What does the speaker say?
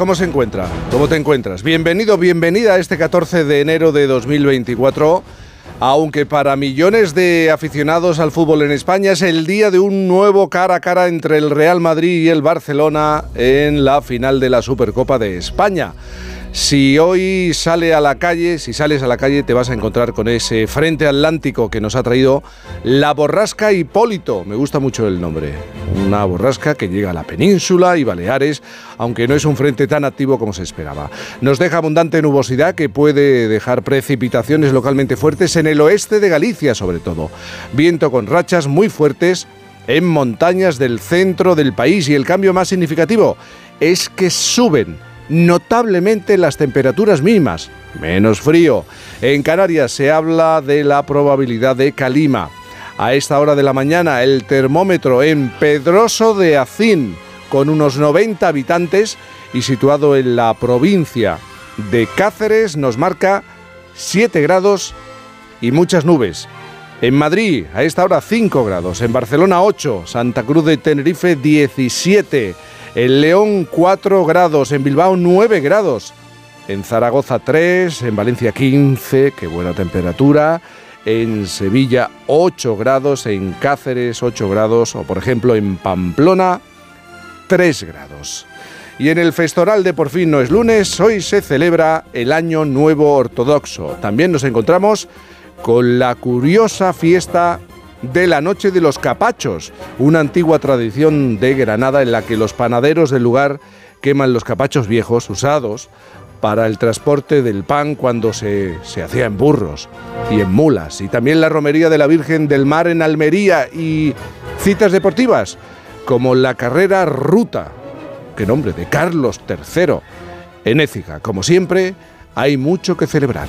¿cómo se encuentra? ¿Cómo te encuentras? Bienvenido, bienvenida a este 14 de enero de 2024. Aunque para millones de aficionados al fútbol en España es el día de un nuevo cara a cara entre el Real Madrid y el Barcelona en la final de la Supercopa de España. Si hoy sale a la calle, si sales a la calle te vas a encontrar con ese frente atlántico que nos ha traído la borrasca Hipólito. Me gusta mucho el nombre. Una borrasca que llega a la península y Baleares, aunque no es un frente tan activo como se esperaba. Nos deja abundante nubosidad que puede dejar precipitaciones localmente fuertes en el oeste de Galicia sobre todo. Viento con rachas muy fuertes en montañas del centro del país y el cambio más significativo es que suben notablemente las temperaturas mínimas, menos frío. En Canarias se habla de la probabilidad de calima. A esta hora de la mañana el termómetro en Pedroso de Acín, con unos 90 habitantes y situado en la provincia de Cáceres, nos marca 7 grados y muchas nubes. En Madrid, a esta hora 5 grados. En Barcelona 8. Santa Cruz de Tenerife 17. En León 4 grados, en Bilbao 9 grados, en Zaragoza 3, en Valencia 15, qué buena temperatura, en Sevilla 8 grados, en Cáceres 8 grados o por ejemplo en Pamplona 3 grados. Y en el Festoral de Por fin no es lunes, hoy se celebra el Año Nuevo Ortodoxo. También nos encontramos con la curiosa fiesta de la Noche de los Capachos, una antigua tradición de Granada en la que los panaderos del lugar queman los capachos viejos usados para el transporte del pan cuando se, se hacía en burros y en mulas. Y también la romería de la Virgen del Mar en Almería y citas deportivas como la carrera Ruta, que nombre, de Carlos III en Écija. Como siempre, hay mucho que celebrar.